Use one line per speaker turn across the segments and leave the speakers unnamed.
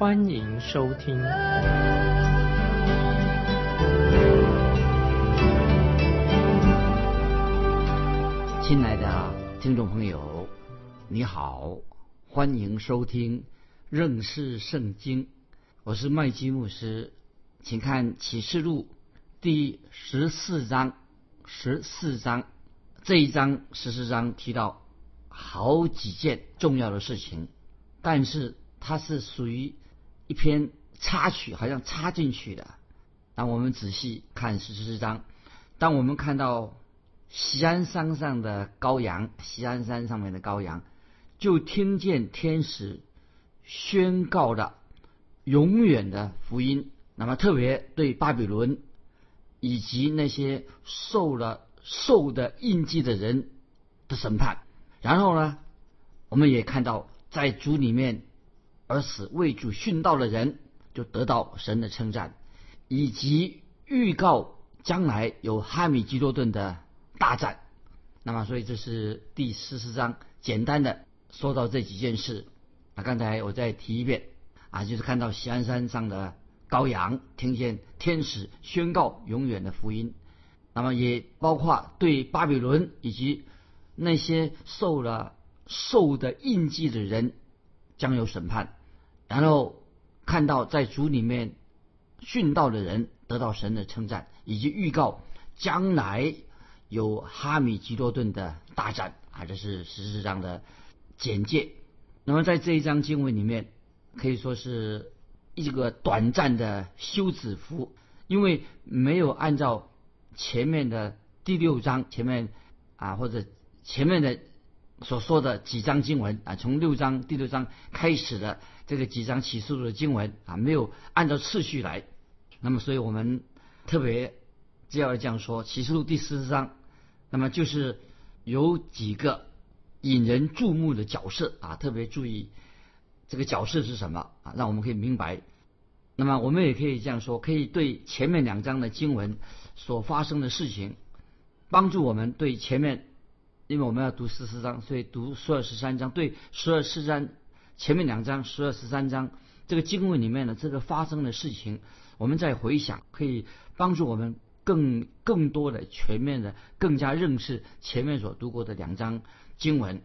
欢迎收听。
亲爱的听众朋友，你好，欢迎收听认识圣经。我是麦基牧师，请看启示录第十四章。十四章这一章十四章提到好几件重要的事情，但是它是属于一篇插曲，好像插进去的。当我们仔细看十四章，当我们看到西安山上的羔羊，西安山上面的羔羊，就听见天使宣告的永远的福音。那么特别对巴比伦。以及那些受了受的印记的人的审判，然后呢，我们也看到在主里面而死为主殉道的人就得到神的称赞，以及预告将来有哈米基多顿的大战。那么，所以这是第十四章简单的说到这几件事。那刚才我再提一遍啊，就是看到喜安山上的。羔羊听见天使宣告永远的福音，那么也包括对巴比伦以及那些受了受的印记的人将有审判，然后看到在主里面殉道的人得到神的称赞，以及预告将来有哈米吉多顿的大战啊，这是十四章的简介。那么在这一章经文里面可以说是。一个短暂的休止符，因为没有按照前面的第六章前面啊或者前面的所说的几章经文啊，从六章第六章开始的这个几章启示录的经文啊，没有按照次序来。那么，所以我们特别就要这样说，启示录第四十章，那么就是有几个引人注目的角色啊，特别注意。这个角色是什么啊？让我们可以明白。那么我们也可以这样说，可以对前面两章的经文所发生的事情，帮助我们对前面，因为我们要读十四章，所以读十二十三章，对十二十三前面两章十二十三章这个经文里面的这个发生的事情，我们再回想，可以帮助我们更更多的全面的更加认识前面所读过的两章经文。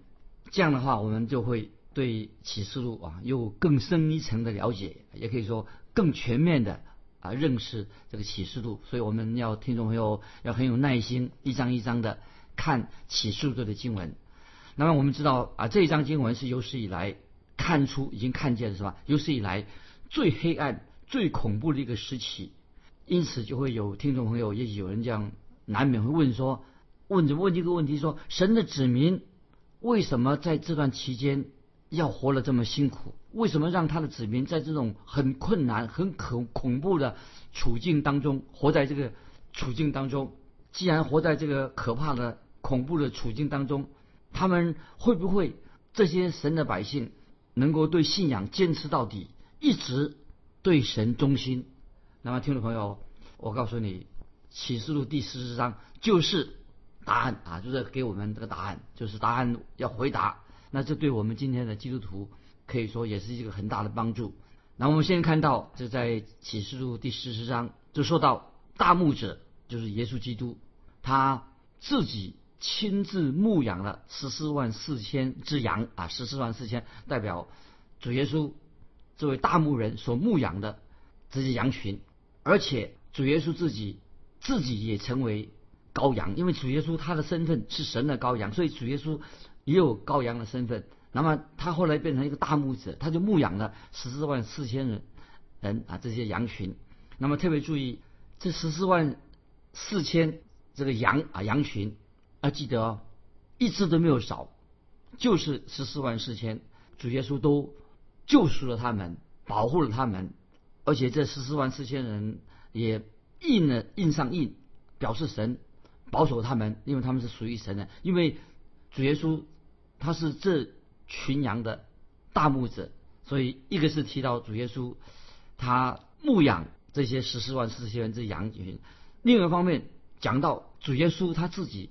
这样的话，我们就会。对启示录啊，有更深一层的了解，也可以说更全面的啊认识这个启示录。所以我们要听众朋友要很有耐心，一张一张的看启示录的经文。那么我们知道啊，这一章经文是有史以来看出已经看见了是吧？有史以来最黑暗、最恐怖的一个时期。因此就会有听众朋友，也许有人这样难免会问说，问着问这个问题说，神的子民为什么在这段期间？要活了这么辛苦，为什么让他的子民在这种很困难、很恐恐怖的处境当中活在这个处境当中？既然活在这个可怕的、恐怖的处境当中，他们会不会这些神的百姓能够对信仰坚持到底，一直对神忠心？那么，听众朋友，我告诉你，《启示录》第十四章就是答案啊，就是给我们这个答案，就是答案要回答。那这对我们今天的基督徒可以说也是一个很大的帮助。那我们现在看到，这在启示录第十四章就说到大牧者就是耶稣基督，他自己亲自牧养了十四万四千只羊啊，十四万四千代表主耶稣这位大牧人所牧养的这些羊群，而且主耶稣自己自己也成为羔羊，因为主耶稣他的身份是神的羔羊，所以主耶稣。也有羔羊的身份，那么他后来变成一个大牧者，他就牧养了十四万四千人人啊这些羊群。那么特别注意，这十四万四千这个羊啊羊群，要记得哦，一只都没有少，就是十四万四千，主耶稣都救赎了他们，保护了他们，而且这十四万四千人也印了印上印，表示神保守他们，因为他们是属于神的。因为主耶稣他是这群羊的大牧者，所以一个是提到主耶稣他牧养这些十四万四千人这羊群，另外一方面讲到主耶稣他自己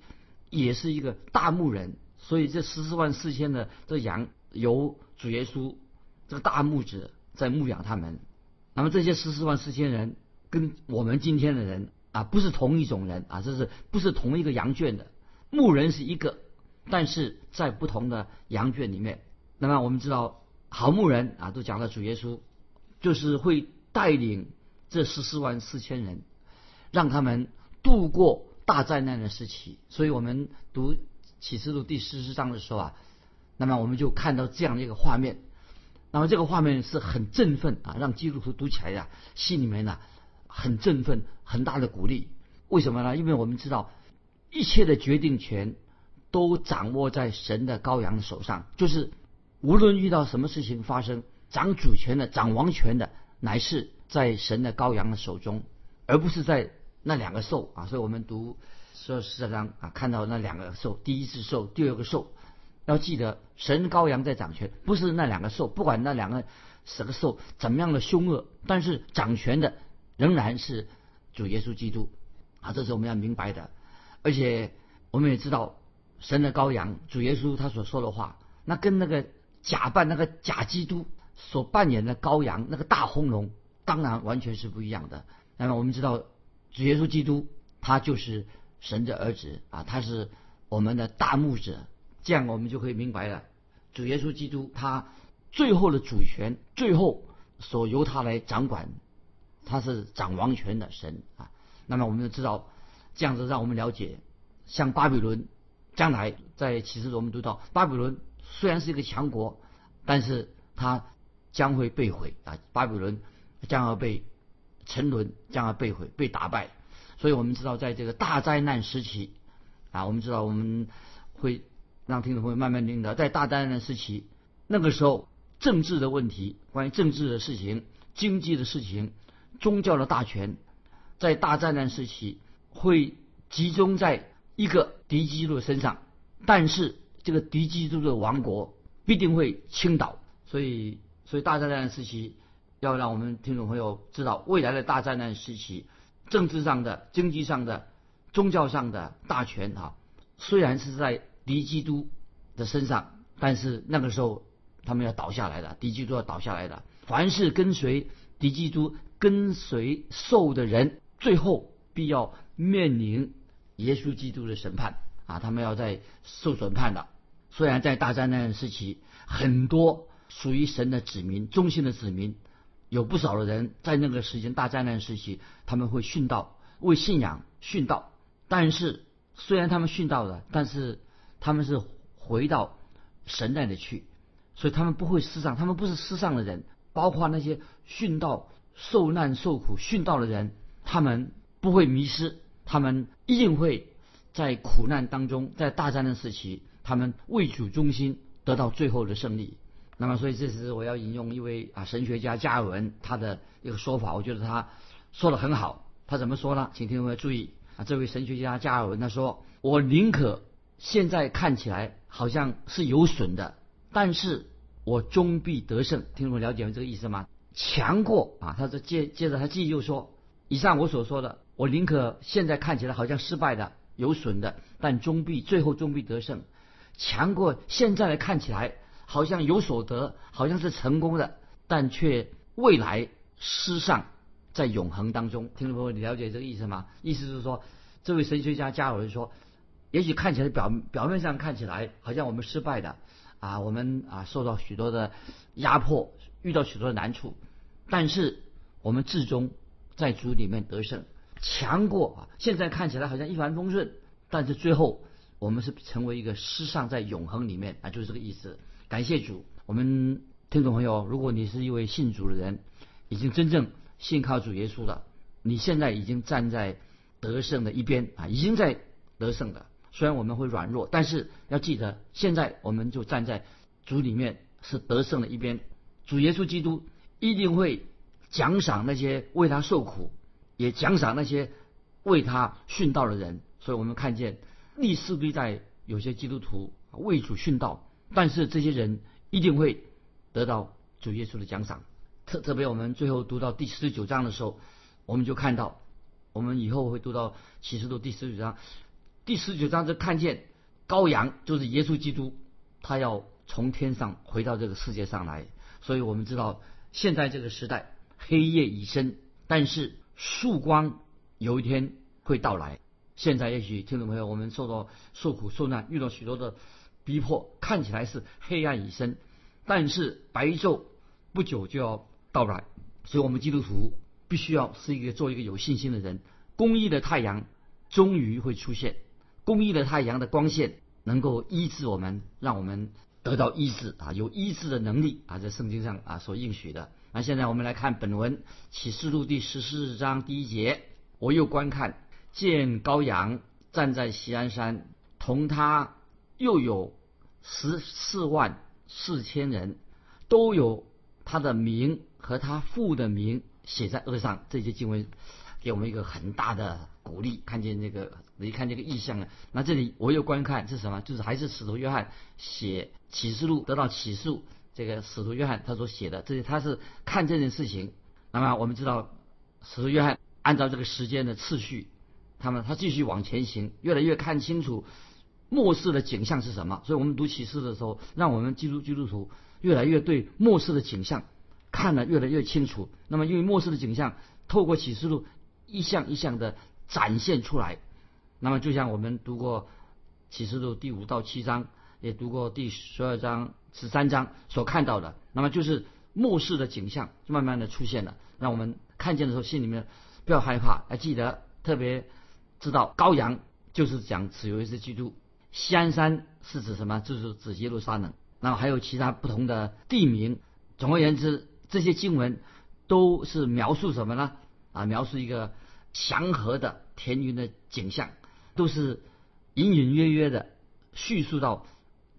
也是一个大牧人，所以这十四万四千的这羊由主耶稣这个大牧者在牧养他们。那么这些十四万四千人跟我们今天的人啊不是同一种人啊，这是不是同一个羊圈的牧人是一个，但是在不同的羊圈里面。那么我们知道好牧人啊，都讲了主耶稣就是会带领这十四万四千人，让他们度过大灾难的时期。所以我们读启示录第十四章的时候啊，那么我们就看到这样的一个画面。那么这个画面是很振奋啊，让基督徒读起来呀，心里面呢很振奋，很大的鼓励。为什么呢？因为我们知道一切的决定权都掌握在神的羔羊的手上，就是无论遇到什么事情发生，掌主权的、掌王权的，乃是在神的羔羊的手中，而不是在那两个兽啊。所以我们读十二十章啊，看到那两个兽，第一只兽，第二个兽。要记得，神羔羊在掌权，不是那两个兽。不管那两个什么兽怎么样的凶恶，但是掌权的仍然是主耶稣基督啊！这是我们要明白的。而且我们也知道，神的羔羊主耶稣他所说的话，那跟那个假扮那个假基督所扮演的羔羊那个大轰龙，当然完全是不一样的。那么我们知道，主耶稣基督他就是神的儿子啊，他是我们的大牧者。这样我们就可以明白了，主耶稣基督他最后的主权，最后所由他来掌管，他是掌王权的神啊。那么我们就知道，这样子让我们了解，像巴比伦将来在启示我们读到，巴比伦虽然是一个强国，但是他将会被毁啊，巴比伦将要被沉沦，将要被毁，被打败。所以我们知道，在这个大灾难时期啊，我们知道我们会。让听众朋友慢慢明白，在大灾难时期，那个时候政治的问题、关于政治的事情、经济的事情、宗教的大权，在大灾难时期会集中在一个敌基督身上，但是这个敌基督的王国必定会倾倒。所以，所以大灾难时期要让我们听众朋友知道，未来的大灾难时期，政治上的、经济上的、宗教上的大权啊，虽然是在。敌基督的身上，但是那个时候他们要倒下来的，敌基督要倒下来的。凡是跟随敌基督、跟随兽的人，最后必要面临耶稣基督的审判啊！他们要在受审判的。虽然在大灾难时期，很多属于神的子民、忠心的子民，有不少的人在那个时间大灾难时期，他们会殉道，为信仰殉道。但是虽然他们殉道了，但是他们是回到神那里去，所以他们不会失丧，他们不是失丧的人。包括那些殉道、受难、受苦、殉道的人，他们不会迷失，他们一定会在苦难当中，在大灾难时期，他们为主忠心，得到最后的胜利。那么，所以这时我要引用一位啊神学家加尔文他的一个说法，我觉得他说的很好。他怎么说呢？请听众们注意啊，这位神学家加尔文他说：“我宁可。”现在看起来好像是有损的，但是我终必得胜。听众了解这个意思吗？强过啊！他这接接着他继续又说：以上我所说的，我宁可现在看起来好像失败的、有损的，但终必最后终必得胜，强过现在的看起来好像有所得、好像是成功的，但却未来失丧在永恒当中。听众朋友，你了解这个意思吗？意思是说，这位神学家加尔文说。也许看起来表表面上看起来好像我们失败的啊，我们啊受到许多的压迫，遇到许多的难处，但是我们至终在主里面得胜，强过啊。现在看起来好像一帆风顺，但是最后我们是成为一个失上在永恒里面啊，就是这个意思。感谢主，我们听众朋友，如果你是一位信主的人，已经真正信靠主耶稣了，你现在已经站在得胜的一边啊，已经在得胜了。虽然我们会软弱，但是要记得，现在我们就站在主里面是得胜的一边。主耶稣基督一定会奖赏那些为他受苦，也奖赏那些为他殉道的人。所以我们看见历世历代有些基督徒为主殉道，但是这些人一定会得到主耶稣的奖赏。特特别我们最后读到第十九章的时候，我们就看到，我们以后会读到启示录第十九章，第十九章就看见羔羊就是耶稣基督，他要从天上回到这个世界上来。所以我们知道现在这个时代黑夜已深，但是曙光有一天会到来。现在也许听众朋友，我们受到受苦受难，遇到许多的逼迫，看起来是黑暗已深，但是白昼不久就要。到来，所以我们基督徒必须要是一个做一个有信心的人。公义的太阳终于会出现，公义的太阳的光线能够医治我们，让我们得到医治啊，有医治的能力啊，在圣经上啊所应许的。那现在我们来看本文启示录第十四章第一节，我又观看，见羔羊站在锡安山，同他又有十四万四千人，都有他的名。和他父的名写在额上，这些经文给我们一个很大的鼓励。看见这个，一看这个意象了。那这里我又观看是什么？就是还是使徒约翰写启示录得到启示，这个使徒约翰他所写的，这些他是看这件事情。那么我们知道，使徒约翰按照这个时间的次序，他们他继续往前行，越来越看清楚末世的景象是什么。所以我们读启示的时候，让我们基督基督徒越来越对末世的景象。看得越来越清楚。那么，因为末世的景象透过启示录一项一项的展现出来。那么，就像我们读过启示录第五到七章，也读过第十二章、十三章所看到的，那么就是末世的景象慢慢的出现了。让我们看见的时候，心里面不要害怕，要记得特别知道羔羊就是讲此为是基督。西安山是指什么？就是指耶路撒冷。然后还有其他不同的地名。总而言之。这些经文都是描述什么呢？啊，描述一个祥和的田园的景象，都是隐隐约约的叙述到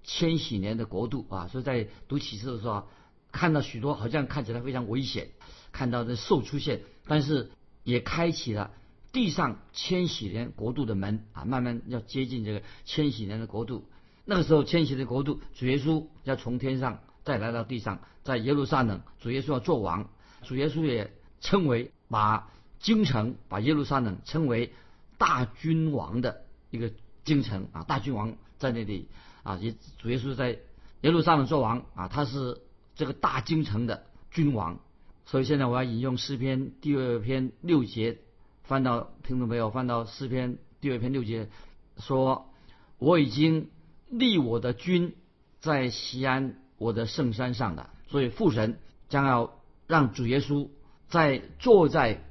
千禧年的国度啊。所以在读启示的时候，看到许多好像看起来非常危险，看到这兽出现，但是也开启了地上千禧年国度的门啊，慢慢要接近这个千禧年的国度。那个时候，千禧的国度，主耶稣要从天上。再来到地上，在耶路撒冷，主耶稣要做王，主耶稣也称为把京城，把耶路撒冷称为大君王的一个京城啊，大君王在那里啊，也主耶稣在耶路撒冷做王啊，他是这个大京城的君王。所以现在我要引用诗篇第二篇六节，翻到听众朋友翻到诗篇第二篇六节，说我已经立我的君在西安。我的圣山上的，所以父神将要让主耶稣在坐在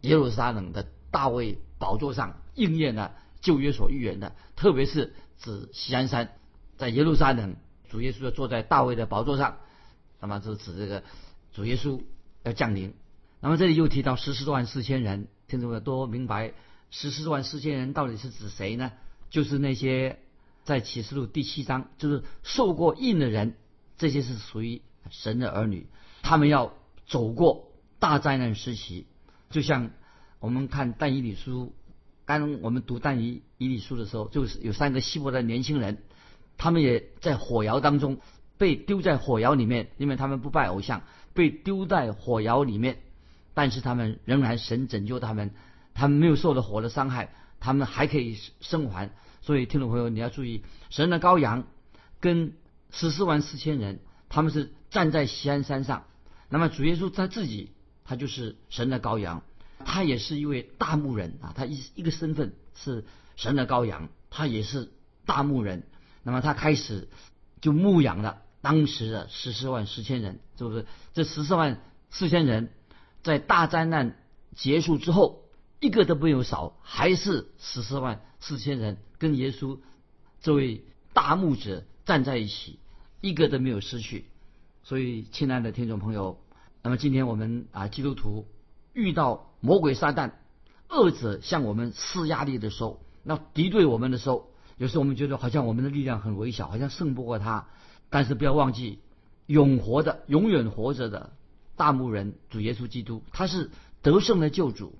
耶路撒冷的大卫宝座上，应验了旧约所预言的，特别是指西安山，在耶路撒冷，主耶稣要坐在大卫的宝座上，那么是指这个主耶稣要降临。那么这里又提到十四万四千人，听众们都明白十四万四千人到底是指谁呢？就是那些在启示录第七章，就是受过印的人。这些是属于神的儿女，他们要走过大灾难时期，就像我们看但以理书，刚我们读但以以理书的时候，就是有三个希伯的年轻人，他们也在火窑当中被丢在火窑里面，因为他们不拜偶像，被丢在火窑里面，但是他们仍然神拯救他们，他们没有受到火的伤害，他们还可以生还。所以听众朋友你要注意，神的羔羊跟。十四万四千人，他们是站在锡安山上。那么主耶稣他自己，他就是神的羔羊，他也是一位大牧人啊。他一一个身份是神的羔羊，他也是大牧人。那么他开始就牧养了当时的十四万四千人，是不是这十四万四千人，在大灾难结束之后，一个都没有少，还是十四万四千人跟耶稣这位大牧者站在一起。一个都没有失去，所以亲爱的听众朋友，那么今天我们啊基督徒遇到魔鬼撒旦恶者向我们施压力的时候，那敌对我们的时候，有时候我们觉得好像我们的力量很微小，好像胜不过他。但是不要忘记，永活的、永远活着的大牧人主耶稣基督，他是得胜的救主。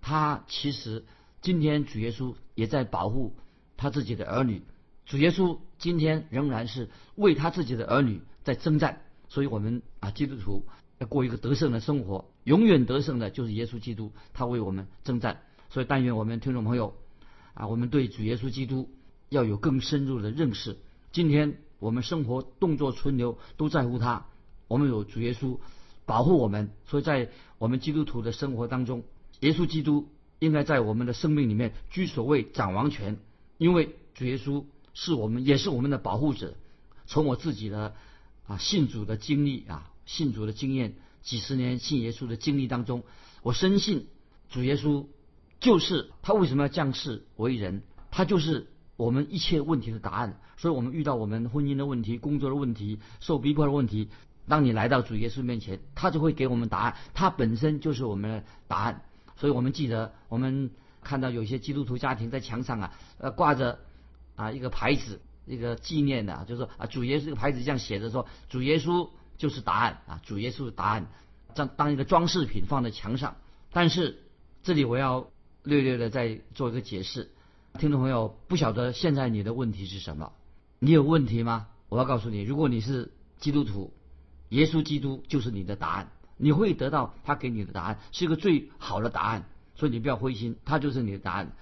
他其实今天主耶稣也在保护他自己的儿女。主耶稣今天仍然是为他自己的儿女在征战。所以我们啊，基督徒要过一个得胜的生活，永远得胜的就是耶稣基督，他为我们征战。所以但愿我们听众朋友啊，我们对主耶稣基督要有更深入的认识。今天我们生活动作存留都在乎他，我们有主耶稣保护我们，所以在我们基督徒的生活当中，耶稣基督应该在我们的生命里面居首位掌王权，因为主耶稣是我们也是我们的保护者。从我自己的啊信主的经历啊信主的经验，几十年信耶稣的经历当中，我深信主耶稣就是他为什么要降世为人，他就是我们一切问题的答案。所以我们遇到我们婚姻的问题、工作的问题、受逼迫的问题，当你来到主耶稣面前，他就会给我们答案。他本身就是我们的答案。所以我们记得，我们看到有些基督徒家庭在墙上啊，呃，挂着啊一个牌子，一个纪念的，就是说啊，主耶稣这个牌子这样写着说，主耶稣就是答案啊，主耶稣的答案，当当一个装饰品放在墙上。但是这里我要略略的再做一个解释，听众朋友不晓得现在你的问题是什么？你有问题吗？我要告诉你，如果你是基督徒，耶稣基督就是你的答案，你会得到他给你的答案，是一个最好的答案。所以你不要灰心，他就是你的答案。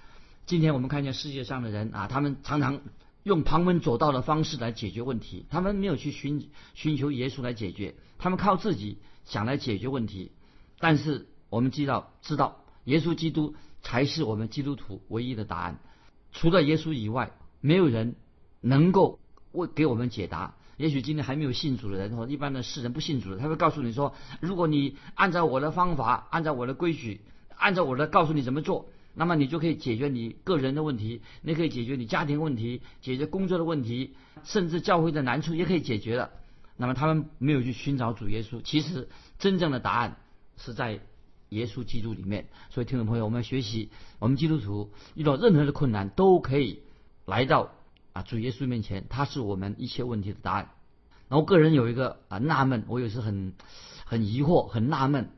今天我们看见世界上的人啊，他们常常用旁门左道的方式来解决问题，他们没有去寻寻求耶稣来解决，他们靠自己想来解决问题。但是我们知道，知道耶稣基督才是我们基督徒唯一的答案，除了耶稣以外，没有人。能够为给我们解答。也许今天还没有信主的人，或一般的世人不信主的，他会告诉你说：如果你按照我的方法，按照我的规矩，按照我的告诉你怎么做，那么你就可以解决你个人的问题，你可以解决你家庭问题，解决工作的问题，甚至教会的难处也可以解决了。那么他们没有去寻找主耶稣，其实真正的答案是在耶稣基督里面。所以听众朋友，我们要学习，我们基督徒遇到任何的困难，都可以来到。啊，主耶稣面前，他是我们一切问题的答案。然后个人有一个啊纳闷，我也是很很疑惑、很纳闷，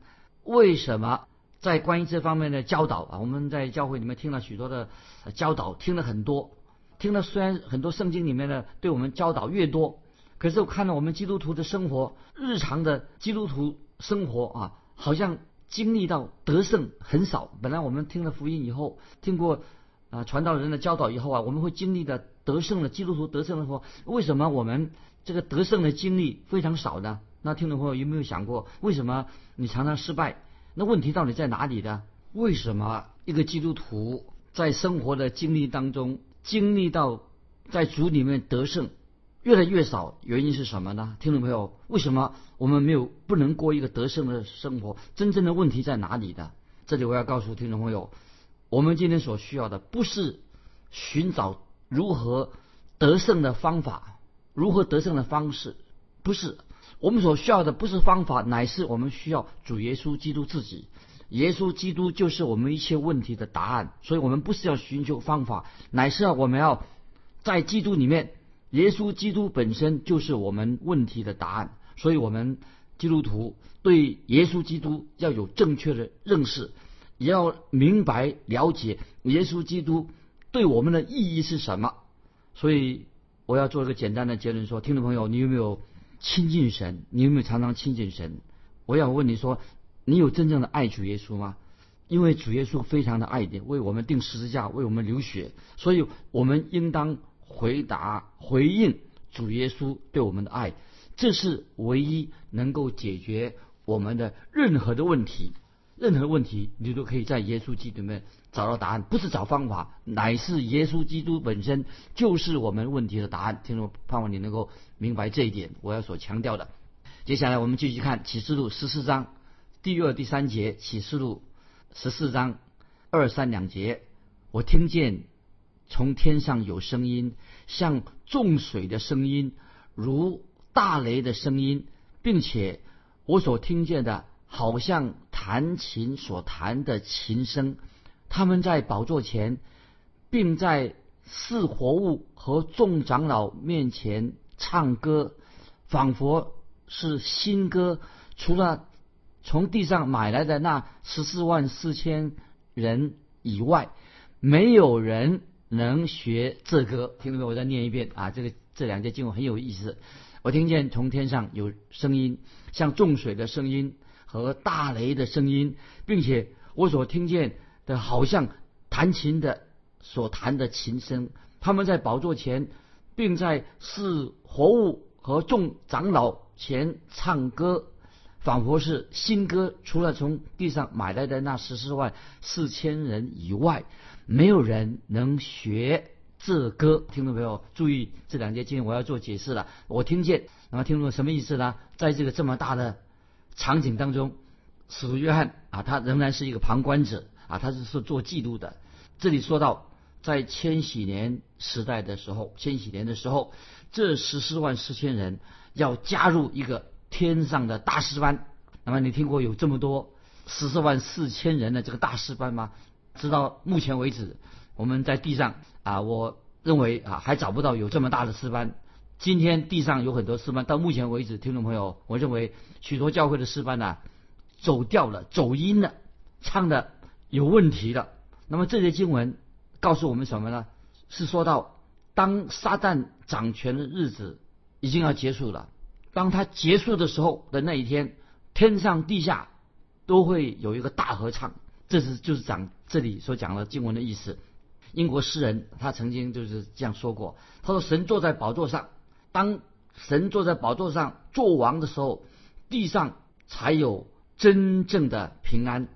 为什么在关于这方面的教导啊，我们在教会里面听了许多的教导，听了很多，听了虽然很多圣经里面的对我们教导越多，可是我看到我们基督徒的生活，日常的基督徒生活啊，好像经历到得胜很少。本来我们听了福音以后，听过啊传道人的教导以后啊，我们会经历的。得胜的基督徒得胜的说，为什么我们这个得胜的经历非常少呢？那听众朋友有没有想过，为什么你常常失败？那问题到底在哪里呢？为什么一个基督徒在生活的经历当中经历到在主里面得胜越来越少？原因是什么呢？听众朋友，为什么我们没有不能过一个得胜的生活？真正的问题在哪里呢？这里我要告诉听众朋友，我们今天所需要的不是寻找。如何得胜的方法，如何得胜的方式，不是我们所需要的，不是方法，乃是我们需要主耶稣基督自己。耶稣基督就是我们一切问题的答案。所以，我们不是要寻求方法，乃是要我们要在基督里面，耶稣基督本身就是我们问题的答案。所以，我们基督徒对耶稣基督要有正确的认识，也要明白了解耶稣基督。对我们的意义是什么？所以我要做一个简单的结论：说，听众朋友，你有没有亲近神？你有没有常常亲近神？我要问你说，你有真正的爱主耶稣吗？因为主耶稣非常的爱你，为我们定十字架，为我们流血，所以我们应当回答、回应主耶稣对我们的爱。这是唯一能够解决我们的任何的问题。任何问题，你都可以在耶稣基督里面找到答案，不是找方法，乃是耶稣基督本身就是我们问题的答案。听众，盼望你能够明白这一点，我要所强调的。接下来我们继续看启示录十四章第二、第三节。启示录十四章二三两节，我听见从天上有声音，像众水的声音，如大雷的声音，并且我所听见的。好像弹琴所弹的琴声，他们在宝座前，并在四活物和众长老面前唱歌，仿佛是新歌。除了从地上买来的那十四万四千人以外，没有人能学这歌。听到没有？我再念一遍啊！这个这两节经文很有意思。我听见从天上有声音，像众水的声音和大雷的声音，并且我所听见的，好像弹琴的所弹的琴声。他们在宝座前，并在四活物和众长老前唱歌，仿佛是新歌。除了从地上买来的那十四万四千人以外，没有人能学。这歌，听众朋友注意，这两节经我要做解释了。我听见，那么听众什么意思呢？在这个这么大的场景当中，使徒约翰啊，他仍然是一个旁观者啊，他是是做记录的。这里说到，在千禧年时代的时候，千禧年的时候，这十四万四千人要加入一个天上的大师班。那么你听过有这么多十四万四千人的这个大师班吗？直到目前为止。我们在地上啊，我认为啊还找不到有这么大的师班。今天地上有很多诗班，到目前为止，听众朋友，我认为许多教会的诗班呢走调了、走音了，唱的有问题了。那么这些经文告诉我们什么呢？是说到当撒旦掌权的日子已经要结束了，当他结束的时候的那一天，天上地下都会有一个大合唱。这是就是讲这里所讲的经文的意思。英国诗人他曾经就是这样说过：“他说，神坐在宝座上，当神坐在宝座上做王的时候，地上才有真正的平安，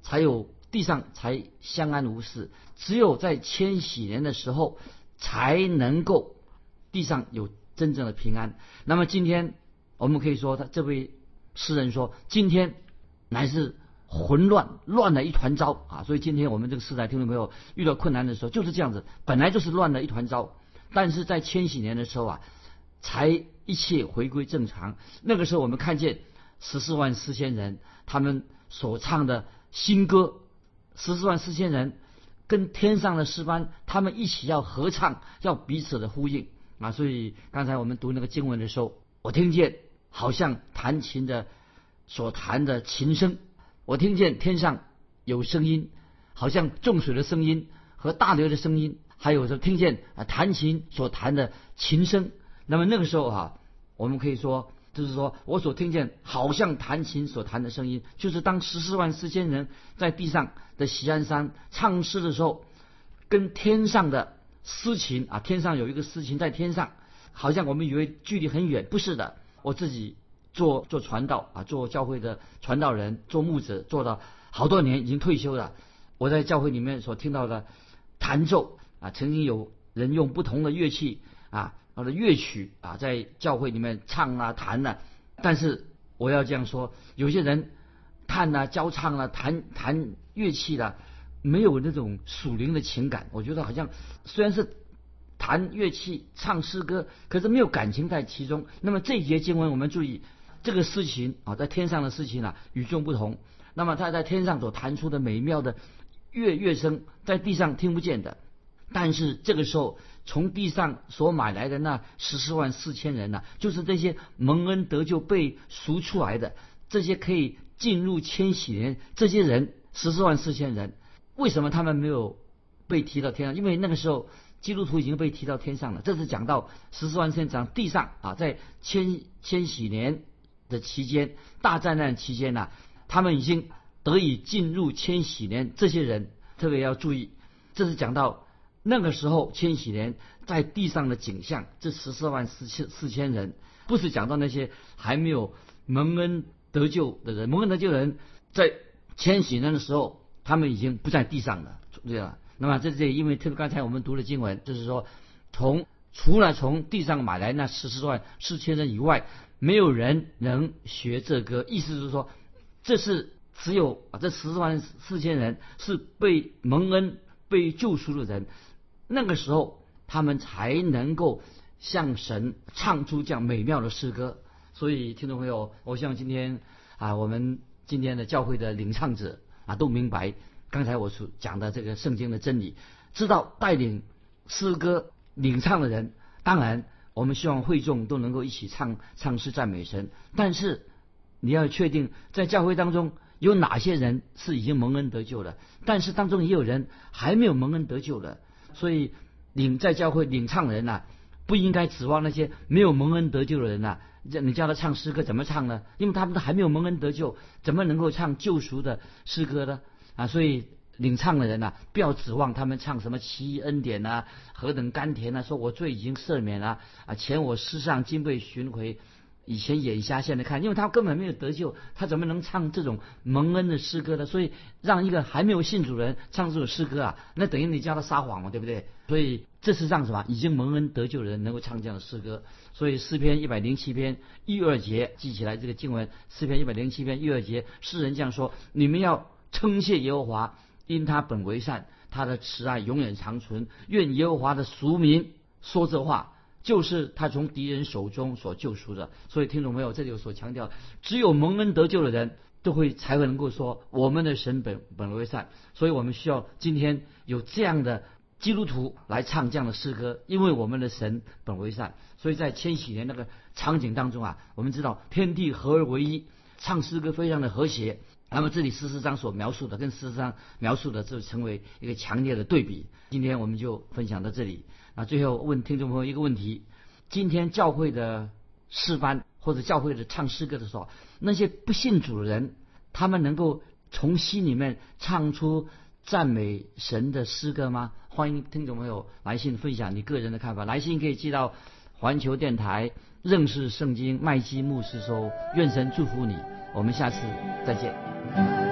才有地上才相安无事。只有在千禧年的时候，才能够地上有真正的平安。那么今天我们可以说，他这位诗人说，今天乃是。”混乱，乱了一团糟啊！所以今天我们这个时代，听众朋友遇到困难的时候就是这样子，本来就是乱了一团糟。但是在千禧年的时候啊，才一切回归正常。那个时候我们看见十四万四千人，他们所唱的新歌，十四万四千人跟天上的诗班，他们一起要合唱，要彼此的呼应啊！所以刚才我们读那个经文的时候，我听见好像弹琴的所弹的琴声。我听见天上有声音，好像众水的声音和大流的声音，还有说听见啊弹琴所弹的琴声。那么那个时候啊，我们可以说，就是说我所听见好像弹琴所弹的声音，就是当十四万四千人在地上的喜安山唱诗的时候，跟天上的诗琴啊，天上有一个诗琴在天上，好像我们以为距离很远，不是的，我自己。做做传道啊，做教会的传道人，做牧者，做了好多年，已经退休了。我在教会里面所听到的弹奏啊，曾经有人用不同的乐器啊，或者乐曲啊，在教会里面唱啊弹啊。但是我要这样说，有些人弹啊、教唱啊、弹弹乐器的，没有那种属灵的情感。我觉得好像虽然是弹乐器、唱诗歌，可是没有感情在其中。那么这一节经文，我们注意。这个事情啊，在天上的事情啊，与众不同。那么他在天上所弹出的美妙的乐乐声，在地上听不见的。但是这个时候，从地上所买来的那十四万四千人呢，就是这些蒙恩得救被赎出来的，这些可以进入千禧年这些人，十四万四千人，为什么他们没有被提到天上？因为那个时候基督徒已经被提到天上了。这是讲到十四万四千长地上啊，在千千禧年。的期间，大灾难期间呢，他们已经得以进入千禧年。这些人特别要注意，这是讲到那个时候千禧年在地上的景象。这十四万四千四千人，不是讲到那些还没有蒙恩得救的人。蒙恩得救的人在千禧年的时候，他们已经不在地上了，对吧？那么这这因为特别刚才我们读的经文，就是说从除了从地上买来那十四万四千人以外。没有人能学这歌，意思是说，这是只有啊，这十四万四千人是被蒙恩、被救赎的人，那个时候他们才能够向神唱出这样美妙的诗歌。所以，听众朋友，我希望今天啊，我们今天的教会的领唱者啊，都明白刚才我所讲的这个圣经的真理，知道带领诗歌领唱的人，当然。我们希望会众都能够一起唱唱诗赞美神，但是你要确定在教会当中有哪些人是已经蒙恩得救了，但是当中也有人还没有蒙恩得救的，所以领在教会领唱人呐，不应该指望那些没有蒙恩得救的人呐。你叫他唱诗歌怎么唱呢？因为他们都还没有蒙恩得救，怎么能够唱救赎的诗歌呢？啊，所以领唱的人呐，不要指望他们唱什么奇异恩典呐，何等甘甜呐，说我罪已经赦免了啊，前我世上今被寻回。以前眼瞎，现在看，因为他根本没有得救，他怎么能唱这种蒙恩的诗歌呢？所以让一个还没有信主人唱这首诗歌啊，那等于你叫他撒谎嘛，对不对？所以这是让什么？已经蒙恩得救的人能够唱这样的诗歌。所以诗篇一百零七篇一二节记起来这个经文，诗篇一百零七篇一二节，诗人这样说：你们要称谢耶和华，因他本为善，他的慈爱永远长存。愿耶和华的俗民说这话。就是他从敌人手中所救赎的，所以听众朋友，这里有所强调，只有蒙恩得救的人都会才会能够说我们的神本本为善，所以我们需要今天有这样的基督徒来唱这样的诗歌，因为我们的神本为善，所以在千禧年那个场景当中啊，我们知道天地合而为一，唱诗歌非常的和谐。那么这里十四章所描述的跟十四章描述的就成为一个强烈的对比。今天我们就分享到这里。啊最后问听众朋友一个问题：今天教会的诗班或者教会的唱诗歌的时候，那些不信主的人，他们能够从心里面唱出赞美神的诗歌吗？欢迎听众朋友来信分享你个人的看法。来信可以寄到环球电台认识圣经麦基牧师收。愿神祝福你，我们下次再见。